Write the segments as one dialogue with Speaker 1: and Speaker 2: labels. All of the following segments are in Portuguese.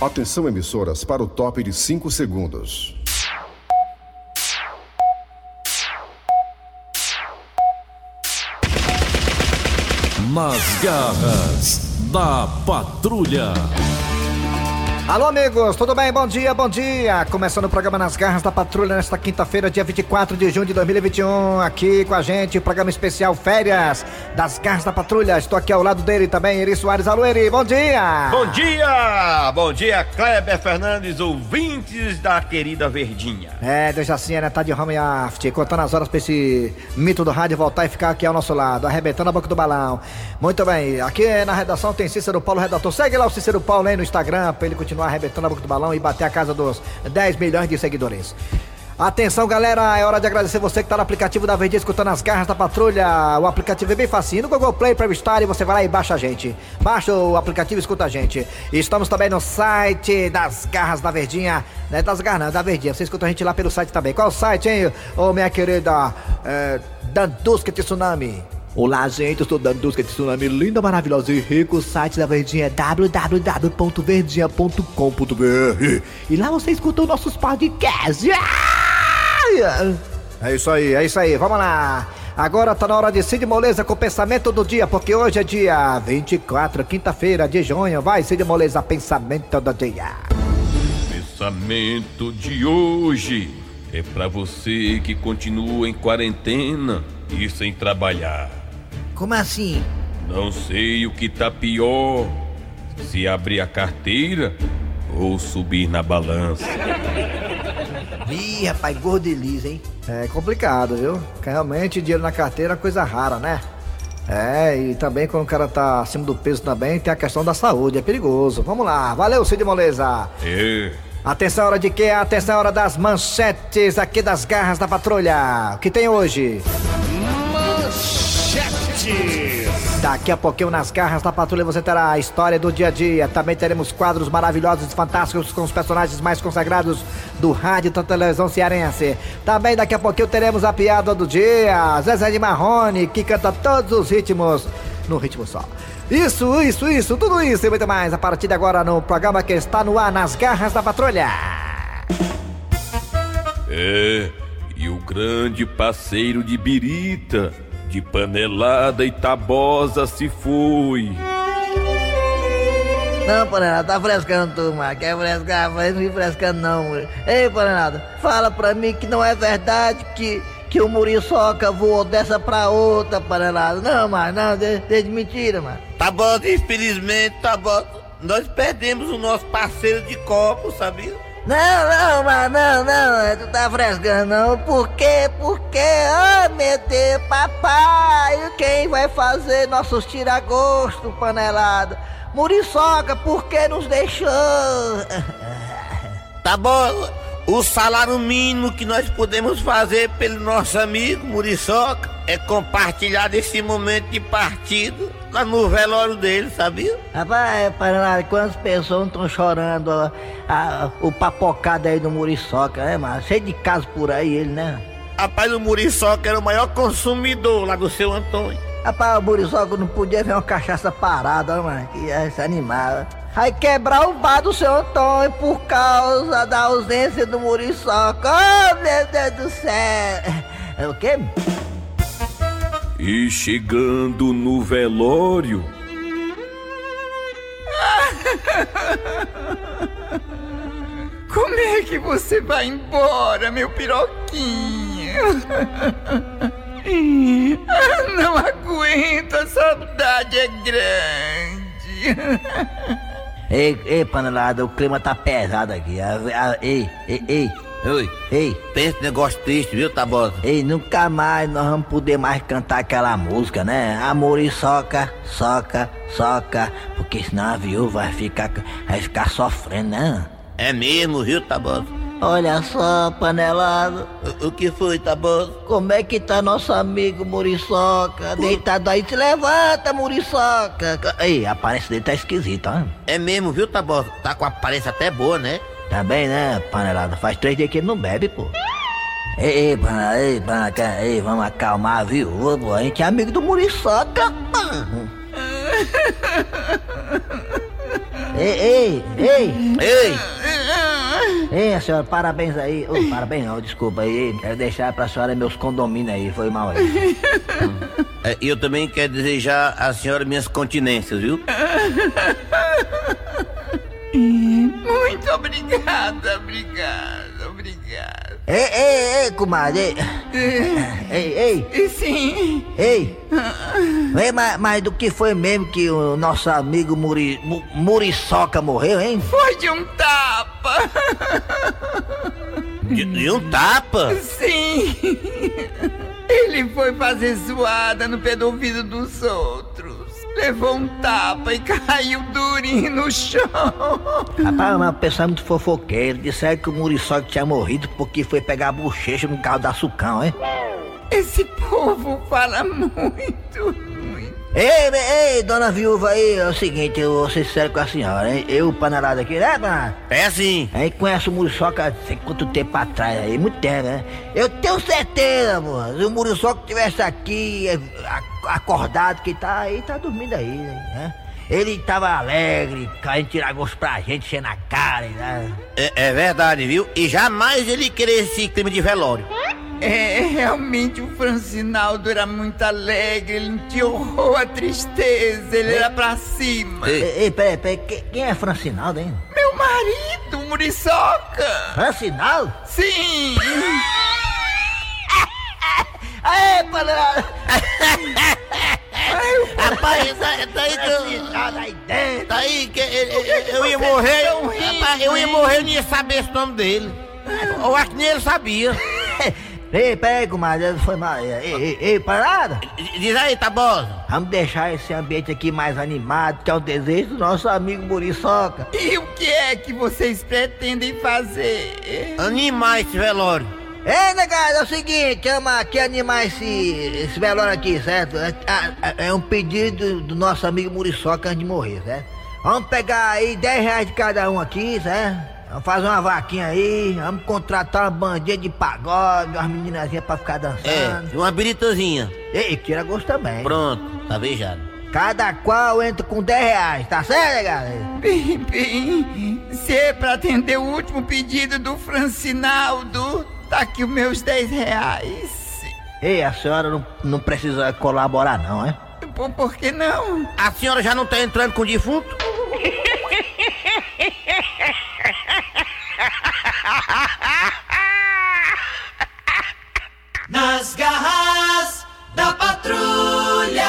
Speaker 1: Atenção, emissoras, para o top de 5 segundos.
Speaker 2: Nas garras da patrulha.
Speaker 3: Alô, amigos, tudo bem? Bom dia, bom dia. Começando o programa Nas Garras da Patrulha nesta quinta-feira, dia 24 de junho de 2021. Aqui com a gente, o programa especial Férias das Garras da Patrulha. Estou aqui ao lado dele também, Eri Soares. Alô, Eri, bom dia.
Speaker 4: Bom dia! Bom dia, Kleber Fernandes, ouvintes da querida Verdinha.
Speaker 3: É, deixa assim, né? Tá de home aft, contando as horas pra esse mito do rádio voltar e ficar aqui ao nosso lado, arrebentando a boca do balão. Muito bem, aqui na redação tem Cícero Paulo, redator. Segue lá o Cícero Paulo aí no Instagram pra ele continuar arrebentando a boca do balão e bater a casa dos 10 milhões de seguidores. Atenção, galera, é hora de agradecer você que tá no aplicativo da Verdinha escutando as garras da patrulha. O aplicativo é bem facinho, no Google Play, Play Store, e você vai lá e baixa a gente. Baixa o aplicativo e escuta a gente. Estamos também no site das garras da Verdinha, não é das garras não, da Verdinha. Você escuta a gente lá pelo site também. Qual o site, hein, ô minha querida é, Dandusca Tsunami? Olá, gente, eu sou Dandusca de Tsunami, linda, maravilhosa e rico. O site da Verdinha é www.verdinha.com.br E lá você escuta os nossos podcasts. É isso aí, é isso aí, vamos lá. Agora tá na hora de Cid Moleza com o pensamento do dia, porque hoje é dia 24, quinta-feira de junho. Vai, Cid Moleza, pensamento do dia.
Speaker 5: Pensamento de hoje é pra você que continua em quarentena e sem trabalhar.
Speaker 3: Como assim?
Speaker 5: Não sei o que tá pior, se abrir a carteira ou subir na balança.
Speaker 3: Ih, rapaz, gordo e liso, hein? É complicado, viu? Porque realmente dinheiro na carteira é coisa rara, né? É, e também quando o cara tá acima do peso também, tem a questão da saúde, é perigoso. Vamos lá, valeu, Cid Moleza.
Speaker 5: É,
Speaker 3: Atenção, hora de quê? Atenção, hora das manchetes aqui das garras da patrulha. O que tem hoje? Daqui a pouquinho nas garras da patrulha você terá a história do dia a dia. Também teremos quadros maravilhosos e fantásticos com os personagens mais consagrados do rádio e televisão cearense. Também daqui a pouquinho teremos a piada do dia. Zezé de Marrone, que canta todos os ritmos no ritmo só. Isso, isso, isso, tudo isso e muito mais a partir de agora no programa que está no ar nas garras da patrulha.
Speaker 5: é. E o grande parceiro de birita, de panelada e tabosa se foi.
Speaker 6: Não, Panelada, tá frescando tu, mano. Quer frescar, mas não me frescando não, mano. Ei, Panelada, fala pra mim que não é verdade que, que o Muriçoca voou dessa pra outra, Panelada. Não, mano, não, de, de mentira, mano.
Speaker 7: Tá bom, infelizmente, tá bom. Nós perdemos o nosso parceiro de copo, sabia?
Speaker 6: Não, não, mano, não, não, tu tá frescando não. Por quê? Por quê? Oh, Deus, papai, quem vai fazer nossos tiragosto, Panelada? Muriçoca, por que nos deixou?
Speaker 7: Tá bom. O salário mínimo que nós podemos fazer pelo nosso amigo Muriçoca é compartilhar desse momento de partido lá no velório dele, sabia?
Speaker 6: Rapaz, Panelada, quantas pessoas estão chorando ó, a- o papocado aí do Muriçoca, né, mano? Cheio de casos por aí, ele, né?
Speaker 7: Rapaz, o Muriçoca era o maior consumidor lá do seu Antônio.
Speaker 6: Rapaz, o Muriçoca não podia ver uma cachaça parada, ó, mano, que ia se animar. Vai quebrar o bar do seu Antônio por causa da ausência do Muriçoca. Oh, meu Deus do céu! É o quê?
Speaker 5: E chegando no velório,
Speaker 8: Como é que você vai embora, meu piroquinho? Não aguento, a saudade é grande.
Speaker 6: Ei, ei, panelada, o clima tá pesado aqui. A- a- ei, ei, ei,
Speaker 7: Oi,
Speaker 6: ei,
Speaker 7: pensa negócio triste, viu, Tabosa?
Speaker 6: ei, nunca mais nós vamos poder mais cantar aquela música, né? Amor e soca, soca, soca, porque senão a viúva vai ficar, vai ficar sofrendo, né?
Speaker 7: É mesmo, viu, Tabosa?
Speaker 6: Olha só, panelado,
Speaker 7: O, o que foi, Tabosa?
Speaker 6: como é que tá nosso amigo Muriçoca? Deitado aí, se levanta, Muriçoca. Ei, a aparência dele tá esquisita, ó.
Speaker 7: É mesmo, viu, Tabosa? Tá com a aparência até boa, né?
Speaker 6: Tá bem, né, panelada? Faz três dias que ele não bebe, pô. Ei, ei, panelada, ei, panelada, ei, vamos acalmar a viúva, pô. A gente é amigo do Muriçoca. Ei, ei, ei!
Speaker 7: Ei!
Speaker 6: Ei, a senhora, parabéns aí. Ô, parabéns não, desculpa aí. Quero deixar pra senhora meus condomínios aí, foi mal aí.
Speaker 7: É, E eu também quero desejar à senhora minhas continências, viu?
Speaker 8: Muito obrigada, obrigada, obrigada.
Speaker 6: Ei, ei, ei, comadre. Ei, ei,
Speaker 8: sim,
Speaker 6: Ei! Mas, mas do que foi mesmo que o nosso amigo Muri, Mu- Muriçoca morreu, hein?
Speaker 8: foi de um tapa.
Speaker 7: De, de um tapa?
Speaker 8: Sim. Ele foi fazer zoada no pé do ouvido dos outros. Levou um tapa e caiu durinho no chão.
Speaker 6: Rapaz, mas o pessoal é muito fofoqueiro. Disseram que o Muriçoca tinha morrido porque foi pegar a bochecha no carro da Sucão, hein?
Speaker 8: Esse povo fala muito, muito.
Speaker 6: Ei, ei, dona viúva aí, é o seguinte, eu vou ser sério com a senhora, hein? Eu, panelada aqui, né, panelada?
Speaker 7: É assim.
Speaker 6: A gente conhece o Muriçoca sei quanto tempo atrás aí, muito tempo, né? Eu tenho certeza, amor. Se o Muriçoca tivesse aqui, eh, a- acordado, que tá aí, tá dormindo aí, né? Ele tava alegre, caindo tirar gosto pra gente, enchendo a cara, né?
Speaker 7: É, é verdade, viu? E jamais ele querer esse clima de velório.
Speaker 8: É, realmente o Francinaldo era muito alegre, ele não tinha horror à tristeza, ele era pra cima.
Speaker 7: Ei.
Speaker 6: Ei, ei, peraí, peraí, que- quem é Francinaldo, hein?
Speaker 8: Meu marido, Muriçoca!
Speaker 6: Francinaldo?
Speaker 8: Sim!
Speaker 6: Aê, panelada!
Speaker 7: Rapaz, tá, aí que eu. Tá aí que eu, ia morrer. Rapaz, eu ia morrer, eu não ia saber esse nome dele. Eu acho que nem ele sabia.
Speaker 6: Ei, peraí, comadre, foi mal. Ei, ei, ei, parada!
Speaker 7: Diz aí, Tabosa.
Speaker 6: Vamos deixar esse ambiente aqui mais animado, que é o desejo do nosso amigo Muriçoca.
Speaker 8: E o que é que vocês pretendem fazer?
Speaker 7: Animar esse velório.
Speaker 6: Ei, negado, é o seguinte, ama aqui animar esse, esse velório aqui, certo? É, é- é um pedido do nosso amigo Muriçoca antes de morrer, certo? Vamos pegar aí 10 reais de cada um aqui, certo? Vamos fazer uma vaquinha aí, vamos contratar uma bandinha de pagode, umas meninazinhas pra ficar
Speaker 7: É,
Speaker 6: dançando.
Speaker 7: uma biritazinha.
Speaker 6: Ei, tira gosto também.
Speaker 7: Pronto, tá beijado.
Speaker 6: Cada qual entra com 10 reais, tá certo, negado?
Speaker 8: Bem, bem, se é pra atender o último pedido do Francinaldo, tá aqui os meus 10 reais.
Speaker 6: Ei, a senhora não, não precisa colaborar não, é?
Speaker 8: Por, por que não?
Speaker 7: A senhora já não tá entrando com o defunto?
Speaker 9: Nas garras da patrulha.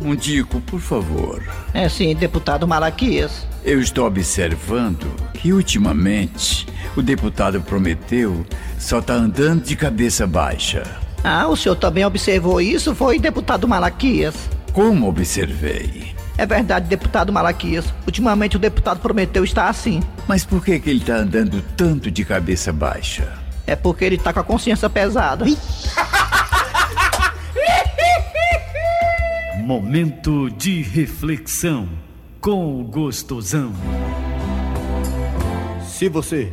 Speaker 10: Mundico, por favor.
Speaker 3: É sim, deputado Malaquias.
Speaker 10: Eu estou observando que ultimamente o deputado Prometeu só está andando de cabeça baixa.
Speaker 3: Ah, o senhor também observou isso, foi, deputado Malaquias?
Speaker 10: Como observei?
Speaker 3: É verdade, deputado Malaquias. Ultimamente o deputado Prometeu estar assim.
Speaker 10: Mas por que, que ele está andando tanto de cabeça baixa?
Speaker 3: É porque ele tá com a consciência pesada.
Speaker 2: Momento de reflexão com o gostosão.
Speaker 11: Se você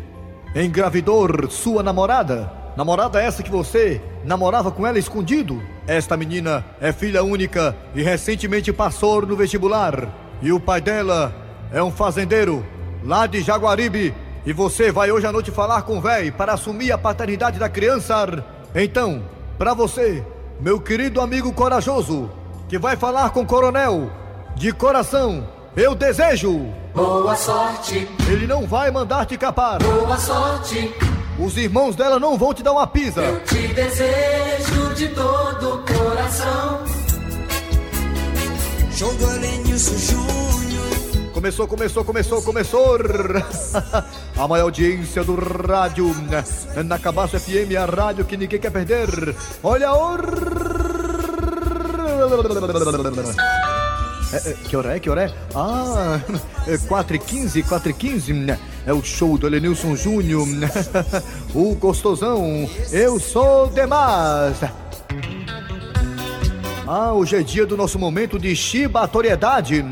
Speaker 11: engravidou sua namorada, namorada essa que você namorava com ela escondido, esta menina é filha única e recentemente passou no vestibular. E o pai dela é um fazendeiro lá de Jaguaribe. E você vai hoje à noite falar com o véi para assumir a paternidade da criança. Então, para você, meu querido amigo corajoso, que vai falar com o coronel, de coração, eu desejo.
Speaker 9: Boa sorte,
Speaker 11: Ele não vai mandar te capar.
Speaker 9: boa sorte.
Speaker 11: Os irmãos dela não vão te dar uma pisa.
Speaker 9: Eu te desejo de todo o coração.
Speaker 12: Show do Elenilson Júnior.
Speaker 11: Começou, começou, começou, começou. A maior audiência do rádio. Na Cabaço FM, a rádio que ninguém quer perder. Olha o. É, é, que hora é? Que hora é? Ah, é 4 e 15, 4 e 15. É o show do Elenilson Júnior. O gostosão. Eu sou demais. Ah, hoje é dia do nosso momento de chibatoriedade.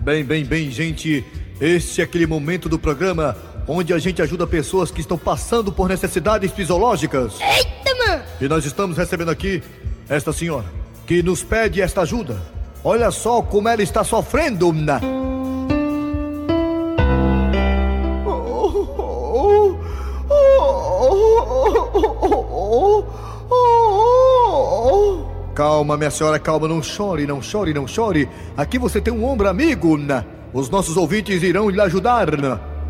Speaker 11: Bem, bem, bem, gente. Este é aquele momento do programa onde a gente ajuda pessoas que estão passando por necessidades fisiológicas.
Speaker 13: Eita, mano!
Speaker 11: E nós estamos recebendo aqui esta senhora que nos pede esta ajuda. Olha só como ela está sofrendo. Calma, minha senhora, calma, não chore, não chore, não chore. Aqui você tem um ombro amigo. Os nossos ouvintes irão lhe ajudar.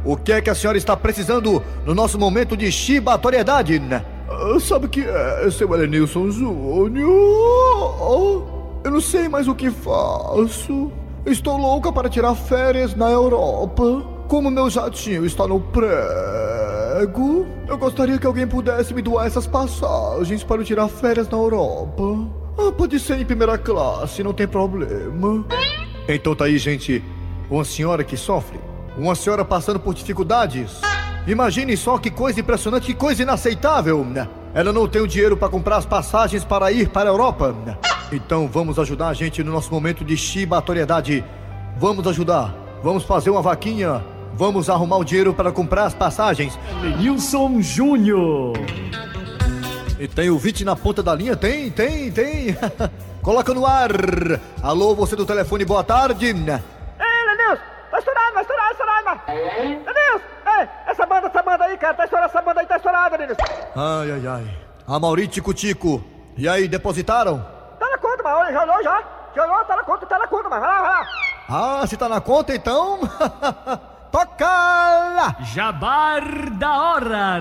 Speaker 11: O que é que a senhora está precisando no nosso momento de chibatoriedade? Ah, sabe que é, seu Elenilson Júnior? Eu não sei mais o que faço. Estou louca para tirar férias na Europa. Como meu jatinho está no prego, eu gostaria que alguém pudesse me doar essas passagens para eu tirar férias na Europa. Ah, pode ser em primeira classe, não tem problema. Então tá aí, gente. Uma senhora que sofre. Uma senhora passando por dificuldades. Imagine só que coisa impressionante, que coisa inaceitável. Ela não tem o dinheiro para comprar as passagens para ir para a Europa. Então vamos ajudar a gente no nosso momento de chibatoriedade. Vamos ajudar. Vamos fazer uma vaquinha. Vamos arrumar o dinheiro para comprar as passagens.
Speaker 2: Nilson Júnior.
Speaker 11: E tem o Vite na ponta da linha? Tem, tem, tem. Coloca no ar. Alô, você do telefone, boa tarde.
Speaker 3: Ei, Lenilson, tá estourado, vai estourar, estourar, Lenilson, ei, essa banda, essa banda aí, cara, tá estourada, essa banda aí tá estourada, Lenilson.
Speaker 11: Ai, ai, ai. A Mauritico Tico. E aí, depositaram?
Speaker 3: Conta, mas olha, já olhou já. Já olhou, tá na conta, tá na conta, mas vai lá, vai lá.
Speaker 11: Ah, se tá na conta, então. Toca lá!
Speaker 2: Jabar da hora.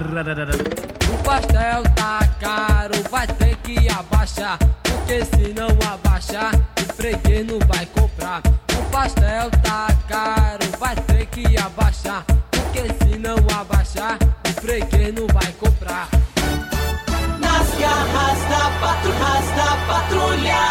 Speaker 13: O pastel tá caro, vai ter que abaixar. Porque se não abaixar, o freguês não vai comprar. O pastel tá caro, vai ter que abaixar. Porque se não abaixar, o freguês não vai comprar.
Speaker 9: Nas garras da patrulha, da patrulha.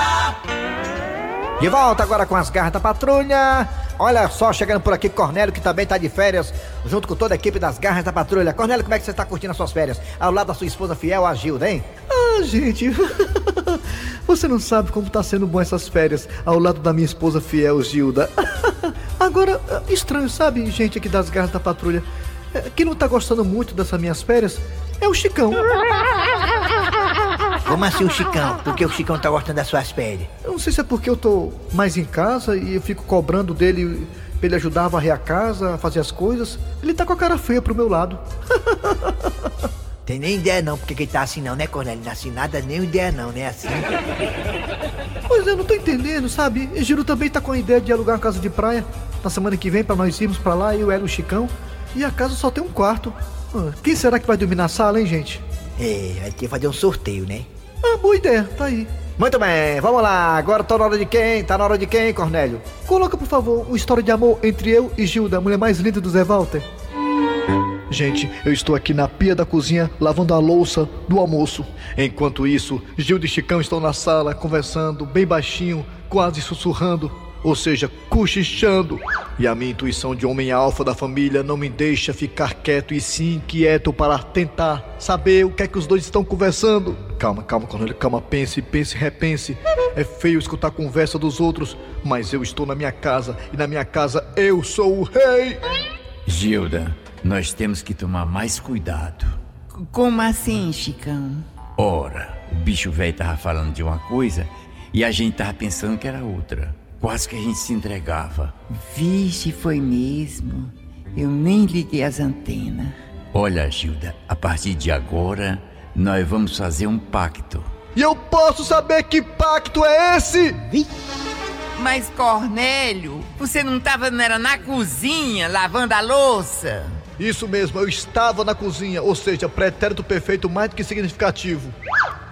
Speaker 3: De volta agora com as garras da patrulha. Olha só, chegando por aqui, Cornélio, que também tá de férias, junto com toda a equipe das garras da patrulha. Cornélio, como é que você tá curtindo as suas férias? Ao lado da sua esposa fiel, a Gilda, hein?
Speaker 11: Ah, gente, você não sabe como tá sendo bom essas férias ao lado da minha esposa fiel, Gilda. Agora, estranho, sabe, gente aqui das garras da patrulha? É, Quem não tá gostando muito dessas minhas férias é o Chicão.
Speaker 6: Como assim o Chicão? Porque o Chicão tá gostando das suas férias?
Speaker 11: Eu não sei se é porque eu tô mais em casa e eu fico cobrando dele pra ele ajudar a varrer a casa, a fazer as coisas. Ele tá com a cara feia pro meu lado.
Speaker 6: Tem nem ideia não porque que ele tá assim não, né, Cornélio? Não é assim nada, nem ideia não, né? Assim.
Speaker 11: Pois é, eu não tô entendendo, sabe? E Giro também tá com a ideia de alugar uma casa de praia na semana que vem pra nós irmos pra lá, eu, ela e o Chicão. E a casa só tem um quarto. Ah, Quem será que vai dormir na sala, hein, gente?
Speaker 6: É, vai ter que fazer um sorteio, né?
Speaker 11: Ah, boa ideia, tá aí.
Speaker 3: Muito bem, vamos lá. Agora tá na hora de quem? Tá na hora de quem, Cornélio?
Speaker 11: Coloca, por favor, uma história de amor entre eu e Gilda, a mulher mais linda do Zé Walter. Gente, eu estou aqui na pia da cozinha lavando a louça do almoço. Enquanto isso, Gilda e Chicão estão na sala conversando bem baixinho, quase sussurrando, ou seja, cochichando. E a minha intuição de homem alfa da família não me deixa ficar quieto e sim inquieto para tentar saber o que é que os dois estão conversando. Calma, calma, Cornélio, calma, pense, pense, repense. É feio escutar a conversa dos outros, mas eu estou na minha casa e na minha casa eu sou o rei.
Speaker 10: Gilda, nós temos que tomar mais cuidado.
Speaker 14: Como assim, Chicão?
Speaker 10: Ora, o bicho velho tava falando de uma coisa e a gente tava pensando que era outra. Quase que a gente se entregava.
Speaker 14: Vixe, foi mesmo. Eu nem liguei as antenas.
Speaker 10: Olha, Gilda, a partir de agora, nós vamos fazer um pacto.
Speaker 11: E eu posso saber que pacto é esse?
Speaker 14: Mas, Cornélio, você não tava não era na cozinha lavando a louça?
Speaker 11: Isso mesmo, eu estava na cozinha, ou seja, pretérito perfeito mais do que significativo.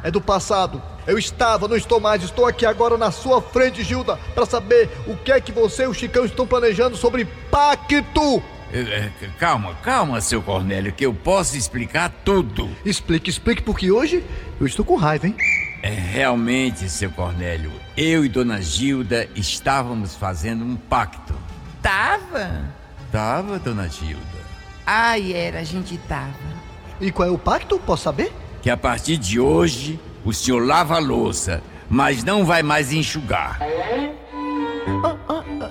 Speaker 11: É do passado. Eu estava, não estou mais, estou aqui agora na sua frente, Gilda, para saber o que é que você e o Chicão estão planejando sobre pacto.
Speaker 10: É, é, Calma, calma, seu Cornélio, que eu posso explicar tudo.
Speaker 11: Explique, explique, porque hoje eu estou com raiva, hein?
Speaker 10: É, realmente, seu Cornélio, eu e Dona Gilda estávamos fazendo um pacto.
Speaker 14: Tava?
Speaker 10: Tava, Dona Gilda?
Speaker 14: Ai, era, a gente tava.
Speaker 11: E qual é o pacto? Posso saber?
Speaker 10: Que a partir de hoje, o senhor lava a louça, mas não vai mais enxugar.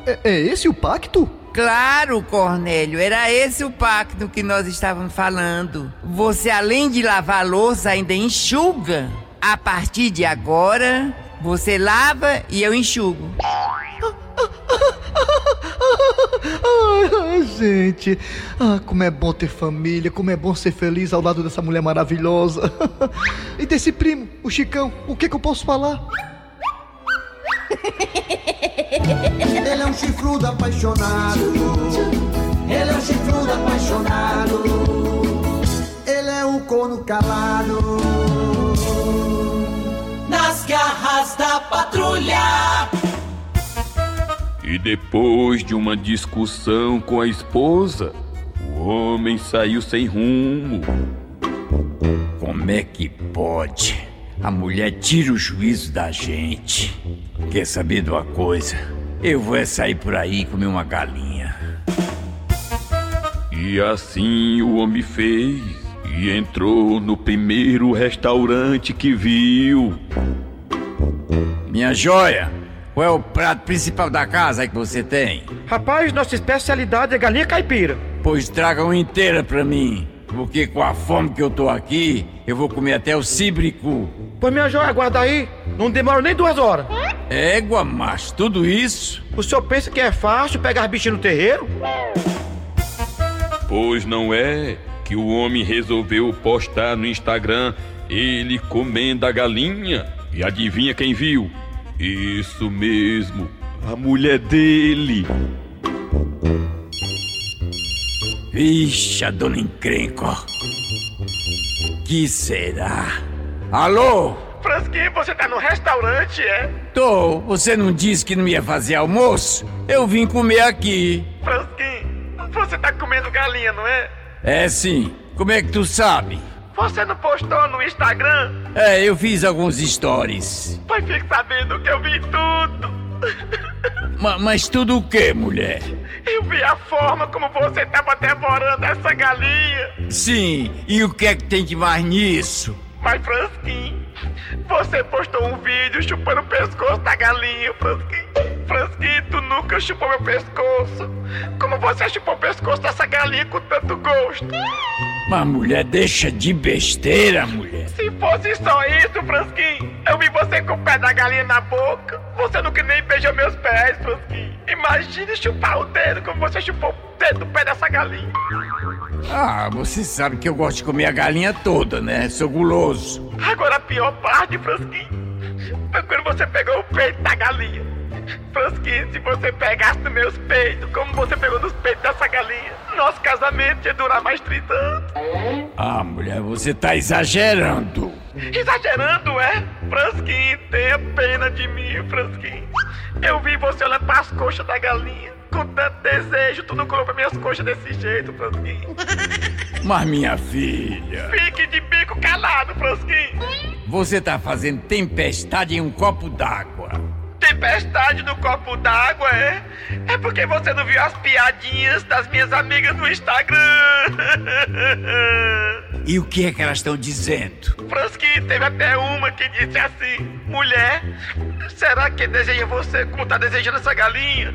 Speaker 11: É, é esse o pacto?
Speaker 14: Claro, Cornélio, era esse o pacto que nós estávamos falando. Você, além de lavar a louça, ainda enxuga. A partir de agora, Você lava e eu enxugo.
Speaker 11: Ai, gente, ah, como é bom ter família, como é bom ser feliz ao lado dessa mulher maravilhosa. E desse primo, o Chicão, o que, que eu posso falar?
Speaker 9: Ele é um chifrudo apaixonado. Ele é um chifrudo apaixonado. Ele é um corno calado. Nas garras da patrulha.
Speaker 5: Depois de uma discussão com a esposa, o homem saiu sem rumo.
Speaker 10: Como é que pode? A mulher tira o juízo da gente. Quer saber de uma coisa? Eu vou é sair por aí e comer uma galinha.
Speaker 5: E assim o homem fez. E entrou no primeiro restaurante que viu.
Speaker 10: Minha joia, qual é o prato principal da casa que você tem?
Speaker 15: Rapaz, nossa especialidade é galinha caipira.
Speaker 10: Pois traga uma inteira pra mim. Porque com a fome que eu tô aqui, eu vou comer até o cibricu.
Speaker 15: Pois minha joia, aguarda aí. Não demora nem duas horas.
Speaker 10: Égua, macho, tudo isso?
Speaker 15: O senhor pensa que é fácil pegar bichinho no terreiro?
Speaker 5: Pois não é que o homem resolveu postar no Instagram ele comendo a galinha. E adivinha quem viu? Isso mesmo, a mulher dele.
Speaker 10: Vixe, a dona encrenca. ó. Que será? Alô?
Speaker 15: Frasquinho, você tá no restaurante, é?
Speaker 10: Tô, você não disse que não ia fazer almoço? Eu vim comer aqui.
Speaker 15: Frasquinho, você tá comendo galinha, não é?
Speaker 10: É sim. Como é que tu sabe?
Speaker 15: Você não postou no Instagram?
Speaker 10: É, eu fiz alguns stories.
Speaker 15: Pois fique sabendo que eu vi tudo.
Speaker 10: Ma- mas tudo o que, mulher?
Speaker 15: Eu vi a forma como você tava devorando essa galinha.
Speaker 10: Sim, e o que é que tem de mais nisso?
Speaker 15: Mas, Frasquinho, você postou um vídeo chupando o pescoço da galinha, Frasquinho. Frasquinho, tu nunca chupou meu pescoço. Como você chupou o pescoço dessa galinha com tanto gosto?
Speaker 10: Mas mulher, deixa de besteira, mulher.
Speaker 15: Se fosse só isso, Frasquinho, eu vi você com o pé da galinha na boca. Você nunca nem beijou meus pés, Frasquinho. Imagine chupar o dedo como você chupou o dedo do pé dessa galinha.
Speaker 10: Ah, você sabe que eu gosto de comer a galinha toda, né? Sou guloso.
Speaker 15: Agora a pior parte, Frasquinho, foi quando você pegou o peito da galinha. Frasquinho, se você pegasse nos meus peitos, como você pegou nos peitos dessa galinha, nosso casamento ia durar mais 30 anos.
Speaker 10: Ah, mulher, você tá exagerando.
Speaker 15: Exagerando, é? Frasquinho, tenha pena de mim, Frasquinho. Eu vi você olhando pras coxas da galinha. Com tanto desejo, tu não colocou minhas coxas desse jeito, Frasquinho.
Speaker 10: Mas minha filha,
Speaker 15: Fique de bico calado, Frasquinho.
Speaker 10: você tá fazendo tempestade em um copo d'água.
Speaker 15: Tempestade no copo d'água, é? É porque você não viu as piadinhas das minhas amigas no Instagram.
Speaker 10: E o que é que elas estão dizendo?
Speaker 15: Frasquinho, teve até uma que disse assim: Mulher, será que deseja você como tá desejando essa galinha?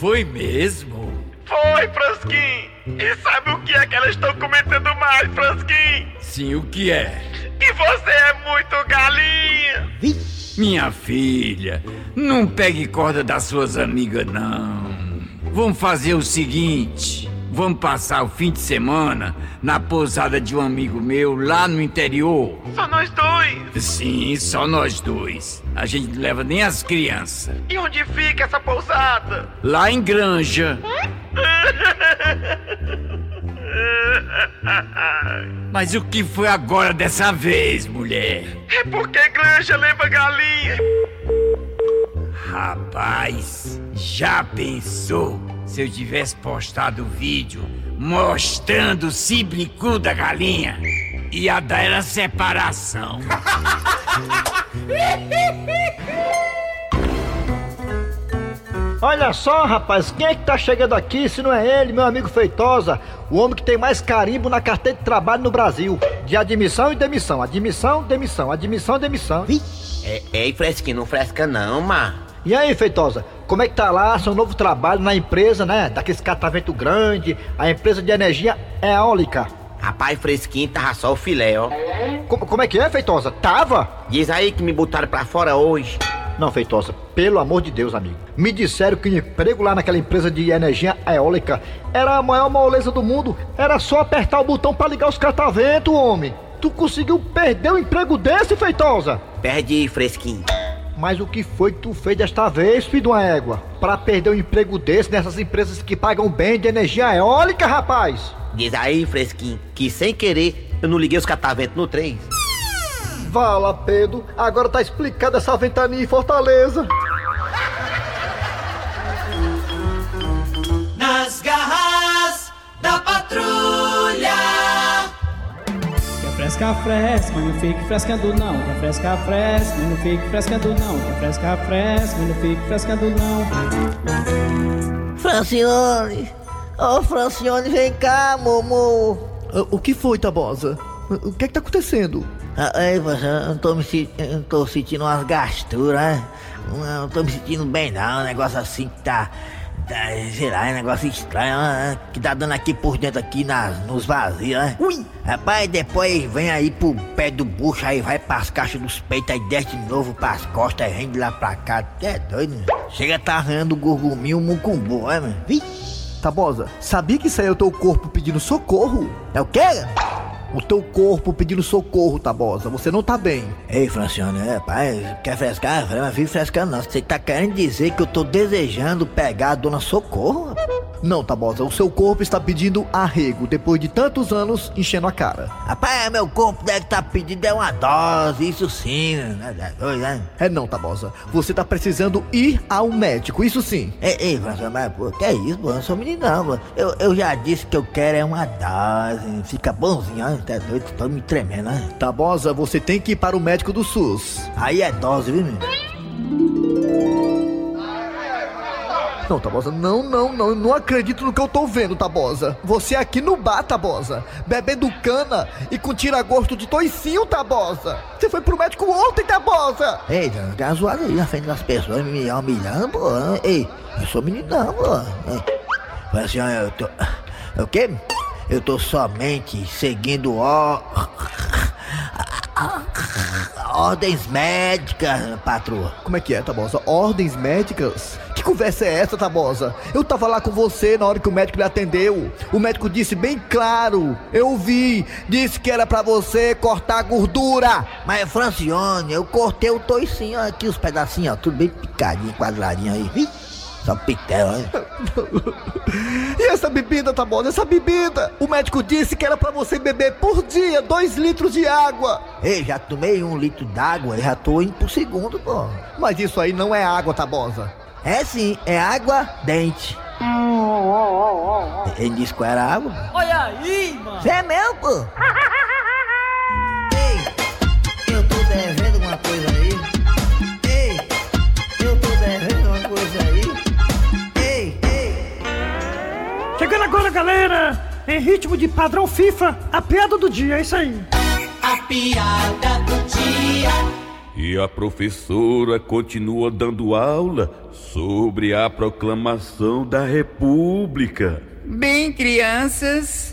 Speaker 10: Foi mesmo?
Speaker 15: Foi, Frasquinho. E sabe o que é que elas estão comentando mais, Frasquinho?
Speaker 10: Sim, o que é?
Speaker 15: Que você é muito galinha.
Speaker 10: Minha filha, não pegue corda das suas amigas, não. Vamos fazer o seguinte: vamos passar o fim de semana na pousada de um amigo meu lá no interior.
Speaker 15: Só nós dois.
Speaker 10: Sim, só nós dois. A gente não leva nem as crianças.
Speaker 15: E onde fica essa pousada?
Speaker 10: Lá em Granja. Mas o que foi agora dessa vez, mulher?
Speaker 15: É porque Granja leva galinha.
Speaker 10: Rapaz, já pensou se eu tivesse postado o vídeo mostrando o ciblicu da galinha? Ia dar era separação.
Speaker 3: Olha só, rapaz, quem é que tá chegando aqui se não é ele, meu amigo Feitosa, o homem que tem mais carimbo na carteira de trabalho no Brasil. De admissão e demissão, admissão, demissão, admissão, demissão.
Speaker 7: É, ei, fresquinho, não fresca não, ma.
Speaker 3: E aí, Feitosa, como é que tá lá seu novo trabalho na empresa, né? Daqueles catavento grande, a empresa de energia eólica.
Speaker 7: Rapaz, fresquinho, tava só o filé, ó.
Speaker 3: Como, como é que é, Feitosa? Tava?
Speaker 7: Diz aí que me botaram pra fora hoje.
Speaker 3: Não, Feitosa, pelo amor de Deus, amigo. Me disseram que o emprego lá naquela empresa de energia eólica era a maior moleza do mundo. Era só apertar o botão pra ligar os catavento, homem. Tu conseguiu perder um emprego desse, Feitosa?
Speaker 7: Perdi, fresquinho.
Speaker 3: Mas o que foi que tu fez desta vez, filho de uma égua? Pra perder um emprego desse nessas empresas que pagam bem de energia eólica, rapaz?
Speaker 7: Diz aí, fresquinho, que sem querer eu não liguei os cataventos no trem.
Speaker 3: Vala, Pedro. Agora tá explicada essa ventania em Fortaleza.
Speaker 12: Nas garras da patrulha.
Speaker 2: Quer fresca, fresca, mas não fique frescando não. Quer fresca, fresca, mas não fique frescando não. Quer fresca, fresca, mas não fique frescando não.
Speaker 6: Francione, ô Francione, vem cá, Momo.
Speaker 11: O que foi, Tabosa? O que é que tá acontecendo?
Speaker 6: Ah, Ei, você, eu não tô me eu tô sentindo umas gasturas, né? Não, tô me sentindo bem não, um negócio assim que tá, tá sei lá, um negócio estranho, né? que tá dando aqui por dentro aqui nas, nos vazios, né? Ui! Rapaz, depois vem aí pro pé do bucho, aí vai pras caixas dos peitos, aí desce de novo pras costas, aí vem de lá pra cá, é doido, né? Chega tá arranhando o gurguminho, o mucumbu, né, mano?
Speaker 11: Tabosa, sabia que isso aí é o teu corpo pedindo socorro?
Speaker 6: É o quê?
Speaker 11: O teu corpo pedindo socorro, Tabosa. Você não tá bem.
Speaker 6: Ei, Francione, é, pai, quer frescar? Mas fica frescando não. Você tá querendo dizer que eu tô desejando pegar a dona Socorro?
Speaker 11: Não, Tabosa, o seu corpo está pedindo arrego depois de tantos anos enchendo a cara.
Speaker 6: Rapaz, meu corpo deve estar pedindo é uma dose, isso sim, né? É né?
Speaker 11: É não, Tabosa. Você tá precisando ir ao médico, isso sim.
Speaker 6: Ei, ei, mas pô, que é isso, pô? Eu não sou menino não, pô. Eu, eu já disse que eu quero é uma dose, fica bonzinho, ó, tá doido? Tô me tremendo, né?
Speaker 11: Tabosa, você tem que ir para o médico do SUS.
Speaker 6: Aí é dose, viu, menino?
Speaker 11: Não, Tabosa, não, não, não. Eu não acredito no que eu tô vendo, Tabosa. Você aqui no bar, Tabosa, bebendo cana e com tira-gosto de toicinho, Tabosa. Você foi pro médico ontem, Tabosa.
Speaker 6: Ei, não tá zoado aí na frente das pessoas, me humilhando, pô. Ei, eu sou meninão, pô. Mas assim, eu tô. O quê? Eu tô somente seguindo ó. Ordens médicas, patroa.
Speaker 11: Como é que é, Tabosa? Ordens médicas? Que conversa é essa, Tabosa? Eu tava lá com você na hora que o médico lhe atendeu. O médico disse bem claro. Eu vi. Disse que era pra você cortar a gordura.
Speaker 6: Mas, Francione, eu cortei o toicinho aqui, os pedacinhos, ó, tudo bem picadinho, quadradinho aí. Ih, Só pitel, né?
Speaker 11: E essa bebida, Tabosa? Essa bebida? O médico disse que era pra você beber por dia dois litros de água.
Speaker 6: Ei, já tomei um litro d'água e já tô indo pro segundo, pô.
Speaker 11: Mas isso aí não é água, Tabosa.
Speaker 6: É sim, é água dente. Ele disse qual era a água?
Speaker 2: Olha aí, mano.
Speaker 6: Você é meu, pô. Ei, eu tô devendo uma coisa aí. Ei, eu tô devendo uma coisa aí. Ei, ei.
Speaker 16: Chegando agora, galera, em ritmo de padrão FIFA, a piada do dia, é isso aí.
Speaker 12: A piada do dia.
Speaker 5: E a professora continua dando aula sobre a proclamação da República.
Speaker 8: Bem, crianças,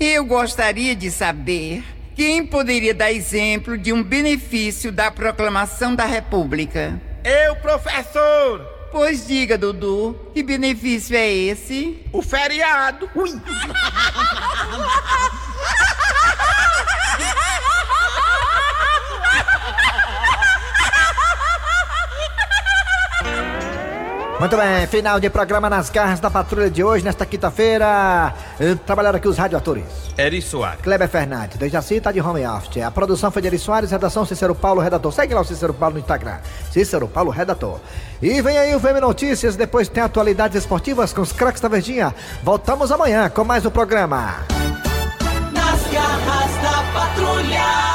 Speaker 8: eu gostaria de saber quem poderia dar exemplo de um benefício da proclamação da República.
Speaker 15: Eu, professor!
Speaker 8: Pois diga, Dudu, que benefício é esse?
Speaker 15: O feriado. Ui.
Speaker 3: Muito bem, final de programa nas garras da patrulha de hoje, nesta quinta-feira. Trabalharam aqui os radioatores.
Speaker 4: Eri Soares.
Speaker 3: Kleber Fernandes, Dejaci tá de home office. A produção foi de Eri Soares, redação Cícero Paulo, redator. Segue lá o Cícero Paulo no Instagram. Cícero Paulo, redator. E vem aí o VM Notícias, depois tem atualidades esportivas com os craques da Verdinha. Voltamos amanhã com mais um programa.
Speaker 12: Nas garras da patrulha.